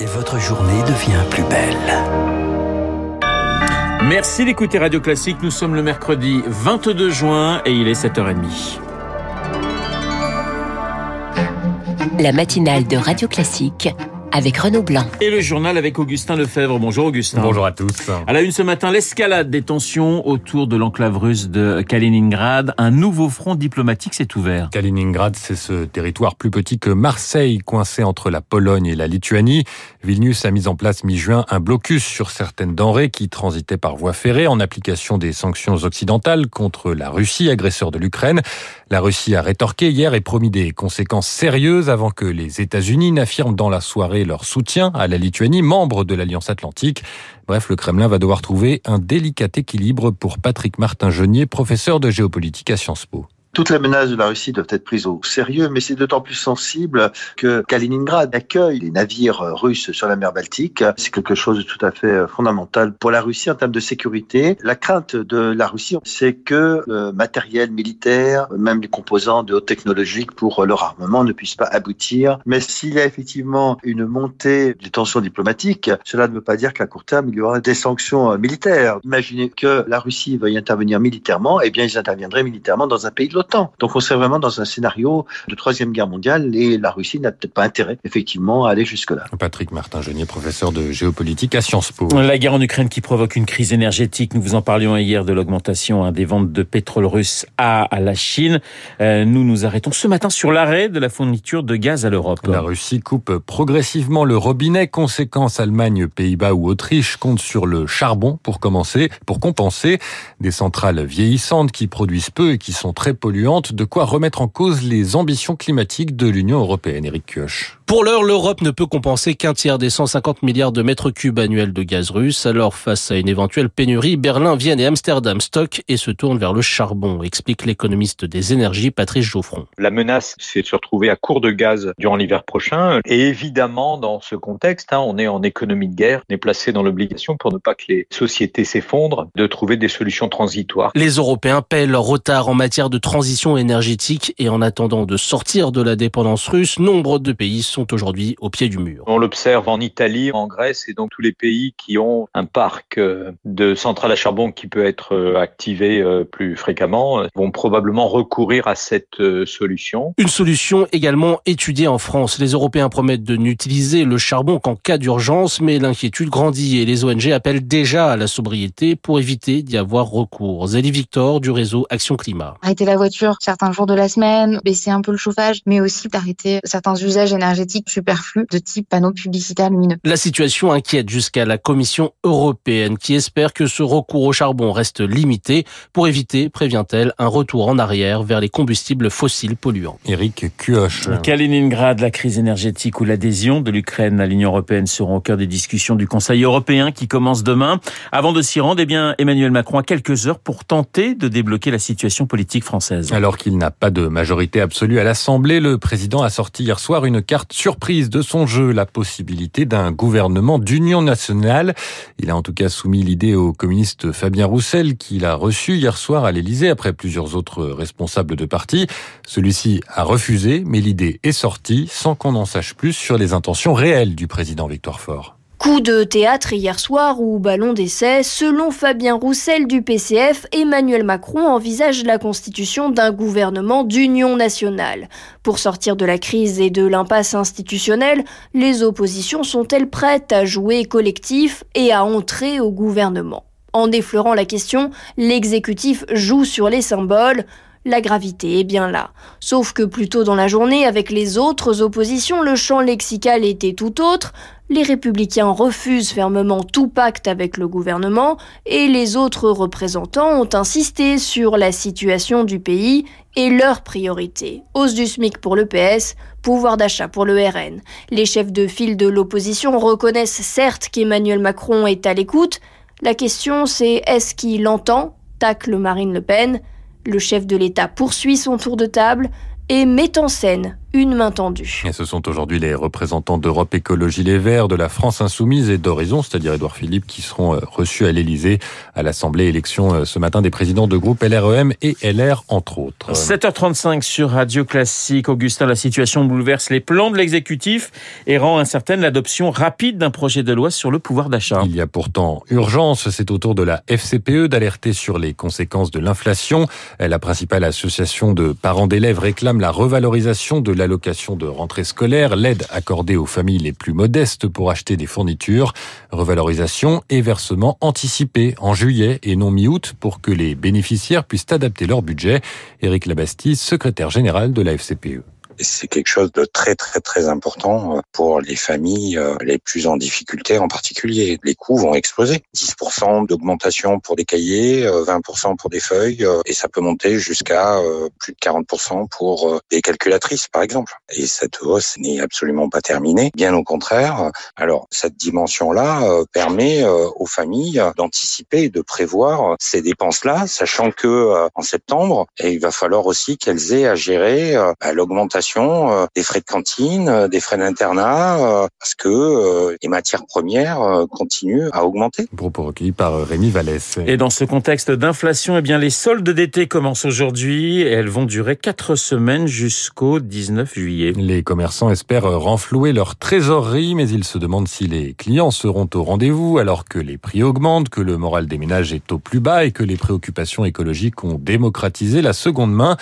et votre journée devient plus belle. Merci d'écouter Radio Classique. Nous sommes le mercredi 22 juin et il est 7h30. La matinale de Radio Classique avec Renaud Blanc. Et le journal avec Augustin Lefebvre. Bonjour Augustin. Bonjour à tous. À la une ce matin, l'escalade des tensions autour de l'enclave russe de Kaliningrad. Un nouveau front diplomatique s'est ouvert. Kaliningrad, c'est ce territoire plus petit que Marseille, coincé entre la Pologne et la Lituanie. Vilnius a mis en place mi-juin un blocus sur certaines denrées qui transitaient par voie ferrée en application des sanctions occidentales contre la Russie, agresseur de l'Ukraine. La Russie a rétorqué hier et promis des conséquences sérieuses avant que les États-Unis n'affirment dans la soirée leur soutien à la Lituanie, membre de l'Alliance Atlantique. Bref, le Kremlin va devoir trouver un délicat équilibre pour Patrick Martin-Genier, professeur de géopolitique à Sciences Po. Toutes les menaces de la Russie doivent être prises au sérieux, mais c'est d'autant plus sensible que Kaliningrad accueille les navires russes sur la mer Baltique. C'est quelque chose de tout à fait fondamental pour la Russie en termes de sécurité. La crainte de la Russie, c'est que le matériel militaire, même les composants de haute technologique pour leur armement ne puissent pas aboutir. Mais s'il y a effectivement une montée des tensions diplomatiques, cela ne veut pas dire qu'à court terme, il y aura des sanctions militaires. Imaginez que la Russie veuille intervenir militairement, eh bien, ils interviendraient militairement dans un pays de l'autre donc on serait vraiment dans un scénario de troisième guerre mondiale et la Russie n'a peut-être pas intérêt effectivement à aller jusque-là. Patrick Martin-Genier, professeur de géopolitique à Sciences Po. La guerre en Ukraine qui provoque une crise énergétique. Nous vous en parlions hier de l'augmentation hein, des ventes de pétrole russe à, la Chine. Euh, nous nous arrêtons ce matin sur l'arrêt de la fourniture de gaz à l'Europe. La Russie coupe progressivement le robinet. Conséquence, Allemagne, Pays-Bas ou Autriche comptent sur le charbon pour commencer, pour compenser des centrales vieillissantes qui produisent peu et qui sont très de quoi remettre en cause les ambitions climatiques de l'Union européenne. Eric. Pour l'heure, l'Europe ne peut compenser qu'un tiers des 150 milliards de mètres cubes annuels de gaz russe. Alors, face à une éventuelle pénurie, Berlin, Vienne et Amsterdam stockent et se tournent vers le charbon, explique l'économiste des énergies Patrice Geoffron. La menace, c'est de se retrouver à court de gaz durant l'hiver prochain. Et évidemment, dans ce contexte, hein, on est en économie de guerre, on est placé dans l'obligation pour ne pas que les sociétés s'effondrent, de trouver des solutions transitoires. Les Européens paient leur retard en matière de transition énergétique et en attendant de sortir de la dépendance russe, nombre de pays sont aujourd'hui au pied du mur. On l'observe en Italie, en Grèce et dans tous les pays qui ont un parc euh, de centrales à charbon qui peut être euh, activé euh, plus fréquemment vont probablement recourir à cette solution. Une solution également étudiée en France. Les Européens promettent de n'utiliser le charbon qu'en cas d'urgence, mais l'inquiétude grandit et les ONG appellent déjà à la sobriété pour éviter d'y avoir recours. Zélie Victor du réseau Action Climat. Arrêter la voiture certains jours de la semaine, baisser un peu le chauffage, mais aussi d'arrêter certains usages énergétiques superflu de type panneaux publicitaires lumineux. La situation inquiète jusqu'à la Commission européenne qui espère que ce recours au charbon reste limité pour éviter, prévient-elle, un retour en arrière vers les combustibles fossiles polluants. Eric Kuoch. Kaliningrad, la crise énergétique ou l'adhésion de l'Ukraine à l'Union européenne seront au cœur des discussions du Conseil européen qui commence demain. Avant de s'y rendre, eh bien, Emmanuel Macron a quelques heures pour tenter de débloquer la situation politique française. Alors qu'il n'a pas de majorité absolue à l'Assemblée, le président a sorti hier soir une carte surprise de son jeu la possibilité d'un gouvernement d'union nationale. Il a en tout cas soumis l'idée au communiste Fabien Roussel qu'il a reçu hier soir à l'Élysée après plusieurs autres responsables de parti. Celui-ci a refusé, mais l'idée est sortie sans qu'on en sache plus sur les intentions réelles du président Victoire Fort. Coup de théâtre hier soir ou ballon d'essai, selon Fabien Roussel du PCF, Emmanuel Macron envisage la constitution d'un gouvernement d'union nationale. Pour sortir de la crise et de l'impasse institutionnelle, les oppositions sont-elles prêtes à jouer collectif et à entrer au gouvernement? En effleurant la question, l'exécutif joue sur les symboles. La gravité est bien là. Sauf que plus tôt dans la journée, avec les autres oppositions, le champ lexical était tout autre les républicains refusent fermement tout pacte avec le gouvernement et les autres représentants ont insisté sur la situation du pays et leurs priorités. Hausse du SMIC pour le PS, pouvoir d'achat pour le RN. Les chefs de file de l'opposition reconnaissent certes qu'Emmanuel Macron est à l'écoute. La question c'est est-ce qu'il entend tacle Marine Le Pen? Le chef de l'État poursuit son tour de table et met en scène une main tendue. Et ce sont aujourd'hui les représentants d'Europe Écologie Les Verts, de la France Insoumise et d'Horizon, c'est-à-dire Édouard Philippe, qui seront euh, reçus à l'Elysée à l'Assemblée élection euh, ce matin des présidents de groupe LREM et LR, entre autres. 7h35 sur Radio Classique. Augustin, la situation bouleverse les plans de l'exécutif et rend incertaine l'adoption rapide d'un projet de loi sur le pouvoir d'achat. Il y a pourtant urgence. C'est au tour de la FCPE d'alerter sur les conséquences de l'inflation. La principale association de parents d'élèves réclame la revalorisation de l'allocation de rentrée scolaire, l'aide accordée aux familles les plus modestes pour acheter des fournitures, revalorisation et versement anticipé en juillet et non mi-août pour que les bénéficiaires puissent adapter leur budget. Éric Labastille, secrétaire général de la FCPE c'est quelque chose de très très très important euh, pour les familles euh, les plus en difficulté en particulier. Les coûts vont exploser. 10% d'augmentation pour des cahiers, 20% euh, pour des feuilles et ça peut monter jusqu'à plus de 40% pour des calculatrices par exemple. Et cette hausse n'est absolument pas terminée, bien au contraire. Alors cette dimension-là permet aux familles d'anticiper et de prévoir ces dépenses-là, sachant que en septembre, il va falloir aussi qu'elles aient à gérer l'augmentation euh, des frais de cantine, euh, des frais d'internat, euh, parce que les matières premières continuent à augmenter. Propos recueillis par Rémi Vallès. Et dans ce contexte d'inflation, eh bien, les soldes d'été commencent aujourd'hui et elles vont durer quatre semaines jusqu'au 19 juillet. Les commerçants espèrent renflouer leur trésorerie, mais ils se demandent si les clients seront au rendez-vous alors que les prix augmentent, que le moral des ménages est au plus bas et que les préoccupations écologiques ont démocratisé la seconde main.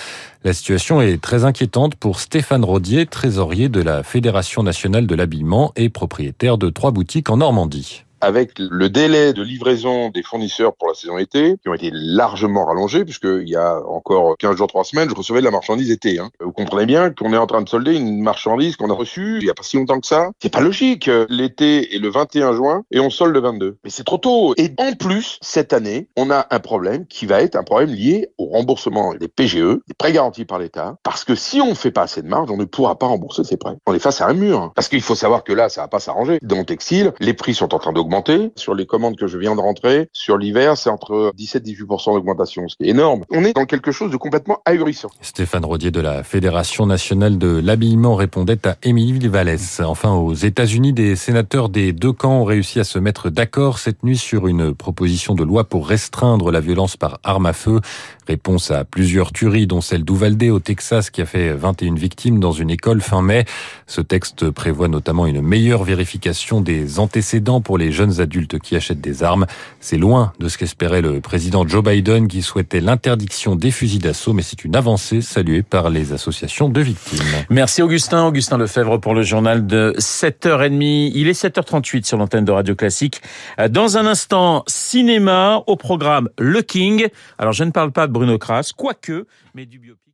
La situation est très inquiétante pour Stéphane Rodier, trésorier de la Fédération nationale de l'habillement et propriétaire de trois boutiques en Normandie avec le délai de livraison des fournisseurs pour la saison été, qui ont été largement rallongés, puisqu'il y a encore 15 jours, 3 semaines, je recevais de la marchandise été. Hein. Vous comprenez bien qu'on est en train de solder une marchandise qu'on a reçue il n'y a pas si longtemps que ça. C'est pas logique. L'été est le 21 juin et on solde le 22. Mais c'est trop tôt. Et en plus, cette année, on a un problème qui va être un problème lié au remboursement des PGE, des prêts garantis par l'État, parce que si on ne fait pas assez de marge, on ne pourra pas rembourser ces prêts. On est face à un mur. Parce qu'il faut savoir que là, ça va pas s'arranger. Dans le textile, les prix sont en train d'augmenter sur les commandes que je viens de rentrer, sur l'hiver, c'est entre 17 et 18% d'augmentation, ce qui est énorme. On est dans quelque chose de complètement ahurissant. Stéphane Rodier de la Fédération nationale de l'habillement répondait à Émilie Vallès. Enfin, aux États-Unis, des sénateurs des deux camps ont réussi à se mettre d'accord cette nuit sur une proposition de loi pour restreindre la violence par arme à feu. Réponse à plusieurs tueries, dont celle d'Uvalde au Texas qui a fait 21 victimes dans une école fin mai. Ce texte prévoit notamment une meilleure vérification des antécédents pour les jeunes adultes qui achètent des armes. C'est loin de ce qu'espérait le président Joe Biden qui souhaitait l'interdiction des fusils d'assaut, mais c'est une avancée saluée par les associations de victimes. Merci Augustin. Augustin Lefebvre pour le journal de 7h30. Il est 7h38 sur l'antenne de Radio Classique. Dans un instant, cinéma au programme Le King. Alors je ne parle pas de Bruno Kras, quoique, mais du biopic.